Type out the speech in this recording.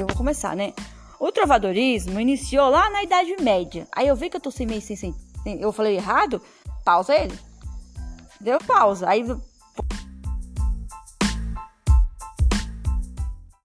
eu vou começar, né? O trovadorismo iniciou lá na Idade Média. Aí eu vi que eu tô sem meio sem, sem eu falei errado, pausa ele. Deu pausa. Aí